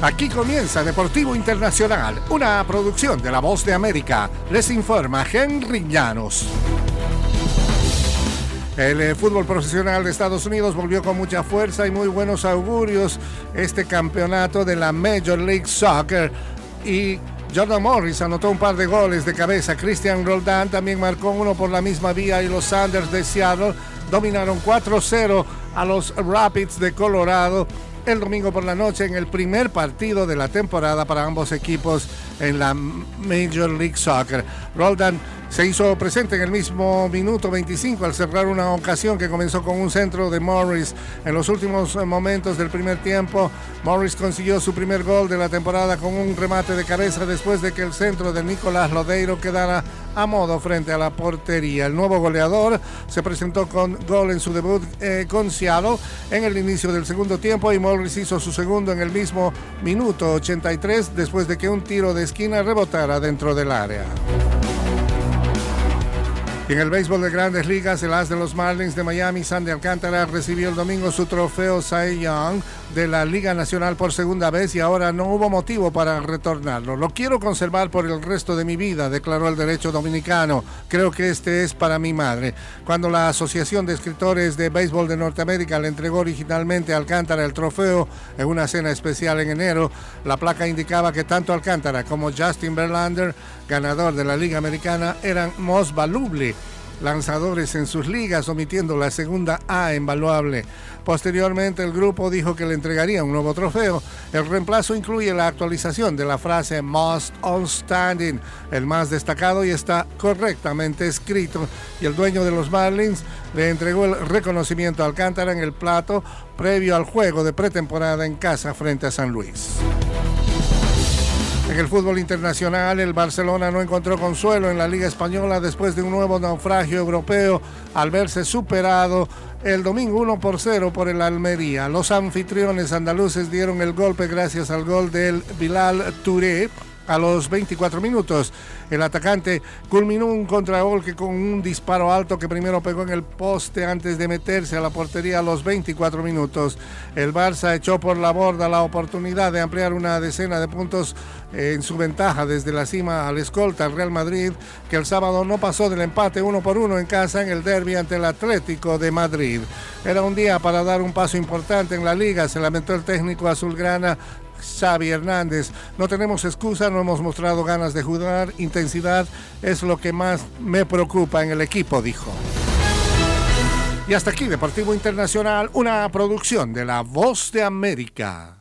Aquí comienza Deportivo Internacional, una producción de La Voz de América. Les informa Henry Llanos. El eh, fútbol profesional de Estados Unidos volvió con mucha fuerza y muy buenos augurios este campeonato de la Major League Soccer y Jordan Morris anotó un par de goles de cabeza. Christian Roldan también marcó uno por la misma vía y los Sanders de Seattle dominaron 4-0 a los Rapids de Colorado el domingo por la noche en el primer partido de la temporada para ambos equipos en la Major League Soccer. Roldan se hizo presente en el mismo minuto 25 al cerrar una ocasión que comenzó con un centro de Morris. En los últimos momentos del primer tiempo, Morris consiguió su primer gol de la temporada con un remate de cabeza después de que el centro de Nicolás Lodeiro quedara a modo frente a la portería. El nuevo goleador se presentó con gol en su debut eh, con Seattle en el inicio del segundo tiempo y Morris hizo su segundo en el mismo minuto 83 después de que un tiro de esquina rebotara dentro del área. Y en el béisbol de grandes ligas, el as de los Marlins de Miami, Sandy Alcántara, recibió el domingo su trofeo Cy Young de la Liga Nacional por segunda vez y ahora no hubo motivo para retornarlo. Lo quiero conservar por el resto de mi vida, declaró el derecho dominicano. Creo que este es para mi madre. Cuando la Asociación de Escritores de Béisbol de Norteamérica le entregó originalmente a Alcántara el trofeo en una cena especial en enero, la placa indicaba que tanto Alcántara como Justin Verlander, ganador de la Liga Americana, eran most valuable lanzadores en sus ligas, omitiendo la segunda A invaluable. Posteriormente, el grupo dijo que le entregaría un nuevo trofeo. El reemplazo incluye la actualización de la frase Most Outstanding, el más destacado, y está correctamente escrito. Y el dueño de los Marlins le entregó el reconocimiento a Alcántara en el plato previo al juego de pretemporada en casa frente a San Luis. El fútbol internacional, el Barcelona no encontró consuelo en la Liga Española después de un nuevo naufragio europeo al verse superado el domingo 1 por 0 por el Almería. Los anfitriones andaluces dieron el golpe gracias al gol del Bilal Touré a los 24 minutos. El atacante culminó un contragolpe con un disparo alto que primero pegó en el poste antes de meterse a la portería a los 24 minutos. El Barça echó por la borda la oportunidad de ampliar una decena de puntos en su ventaja desde la cima al escolta al Real Madrid, que el sábado no pasó del empate uno por uno en casa en el derby ante el Atlético de Madrid. Era un día para dar un paso importante en la liga, se lamentó el técnico azulgrana Xavi Hernández. No tenemos excusa, no hemos mostrado ganas de jugar, intensidad es lo que más me preocupa en el equipo, dijo. Y hasta aquí Deportivo Internacional, una producción de La Voz de América.